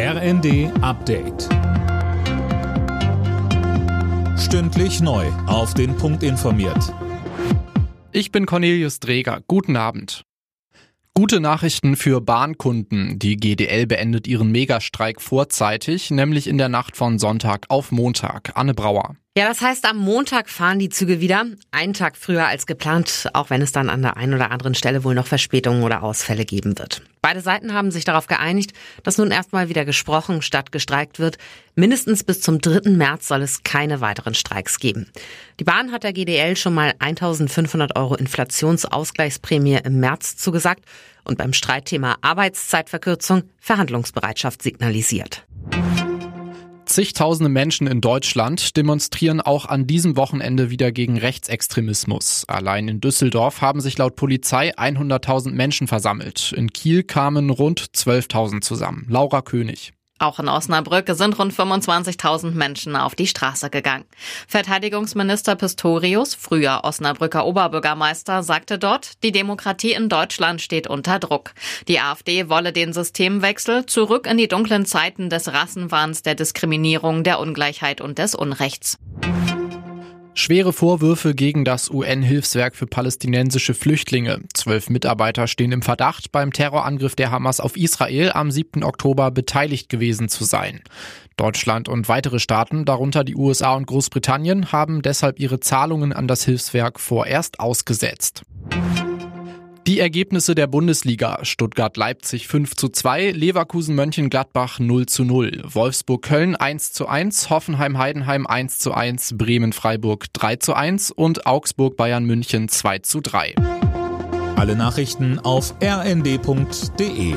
RND Update. Stündlich neu. Auf den Punkt informiert. Ich bin Cornelius Dreger. Guten Abend. Gute Nachrichten für Bahnkunden. Die GDL beendet ihren Megastreik vorzeitig, nämlich in der Nacht von Sonntag auf Montag. Anne Brauer. Ja, das heißt, am Montag fahren die Züge wieder. Einen Tag früher als geplant, auch wenn es dann an der einen oder anderen Stelle wohl noch Verspätungen oder Ausfälle geben wird. Beide Seiten haben sich darauf geeinigt, dass nun erstmal wieder gesprochen statt gestreikt wird. Mindestens bis zum 3. März soll es keine weiteren Streiks geben. Die Bahn hat der GDL schon mal 1500 Euro Inflationsausgleichsprämie im März zugesagt und beim Streitthema Arbeitszeitverkürzung Verhandlungsbereitschaft signalisiert. Zigtausende Menschen in Deutschland demonstrieren auch an diesem Wochenende wieder gegen Rechtsextremismus. Allein in Düsseldorf haben sich laut Polizei 100.000 Menschen versammelt. In Kiel kamen rund 12.000 zusammen. Laura König. Auch in Osnabrück sind rund 25.000 Menschen auf die Straße gegangen. Verteidigungsminister Pistorius, früher Osnabrücker Oberbürgermeister, sagte dort, die Demokratie in Deutschland steht unter Druck. Die AfD wolle den Systemwechsel zurück in die dunklen Zeiten des Rassenwahns, der Diskriminierung, der Ungleichheit und des Unrechts. Schwere Vorwürfe gegen das UN-Hilfswerk für palästinensische Flüchtlinge. Zwölf Mitarbeiter stehen im Verdacht, beim Terrorangriff der Hamas auf Israel am 7. Oktober beteiligt gewesen zu sein. Deutschland und weitere Staaten, darunter die USA und Großbritannien, haben deshalb ihre Zahlungen an das Hilfswerk vorerst ausgesetzt. Die Ergebnisse der Bundesliga. Stuttgart-Leipzig 5 zu 2, Leverkusen-Mönchengladbach 0 zu 0, Wolfsburg-Köln 1 zu 1, Hoffenheim-Heidenheim 1 zu 1, Bremen-Freiburg 3 zu 1 und Augsburg-Bayern München 2 zu 3. Alle Nachrichten auf rnd.de